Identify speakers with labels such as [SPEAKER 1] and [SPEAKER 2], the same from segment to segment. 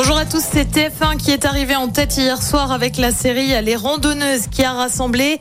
[SPEAKER 1] Bonjour à tous, c'est TF1 qui est arrivé en tête hier soir avec la série Les Randonneuses qui a rassemblé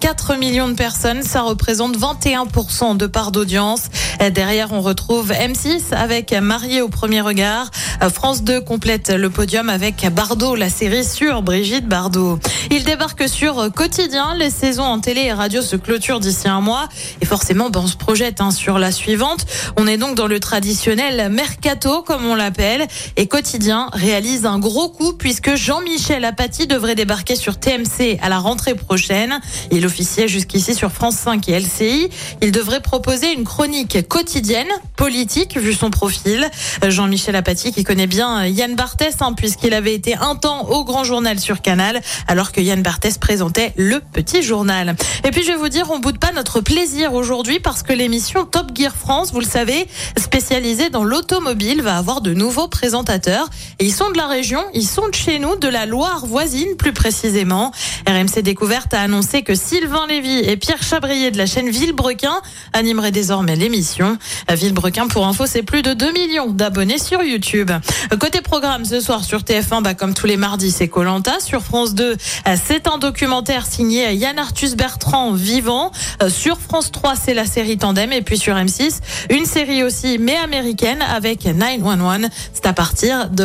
[SPEAKER 1] 4 millions de personnes. Ça représente 21% de part d'audience. Derrière, on retrouve M6 avec Marié au premier regard. France 2 complète le podium avec Bardot, la série sur Brigitte Bardot. Il débarque sur Quotidien. Les saisons en télé et radio se clôturent d'ici un mois. Et forcément, ben, on se projette hein, sur la suivante. On est donc dans le traditionnel mercato, comme on l'appelle. Et Quotidien réalise un gros coup puisque Jean-Michel Apathy devrait débarquer sur TMC à la rentrée prochaine. Il officiait jusqu'ici sur France 5 et LCI. Il devrait proposer une chronique quotidienne, politique, vu son profil. Jean-Michel Apathy qui connaît bien Yann Barthès, hein, puisqu'il avait été un temps au Grand Journal sur Canal, alors que Yann Barthès présentait le Petit Journal. Et puis je vais vous dire, on boude pas notre plaisir aujourd'hui parce que l'émission Top Gear France, vous le savez, spécialisée dans l'automobile, va avoir de nouveaux présentateurs. Ils sont de la région, ils sont de chez nous, de la Loire voisine plus précisément. RMC Découverte a annoncé que Sylvain Lévy et Pierre Chabrier de la chaîne Villebrequin animeraient désormais l'émission. Villebrequin, pour info, c'est plus de 2 millions d'abonnés sur YouTube. Côté programme, ce soir sur TF1, bah, comme tous les mardis, c'est Colanta. Sur France 2, c'est un documentaire signé Yann Arthus Bertrand, Vivant. Sur France 3, c'est la série Tandem. Et puis sur M6, une série aussi, mais américaine, avec 911. C'est à partir de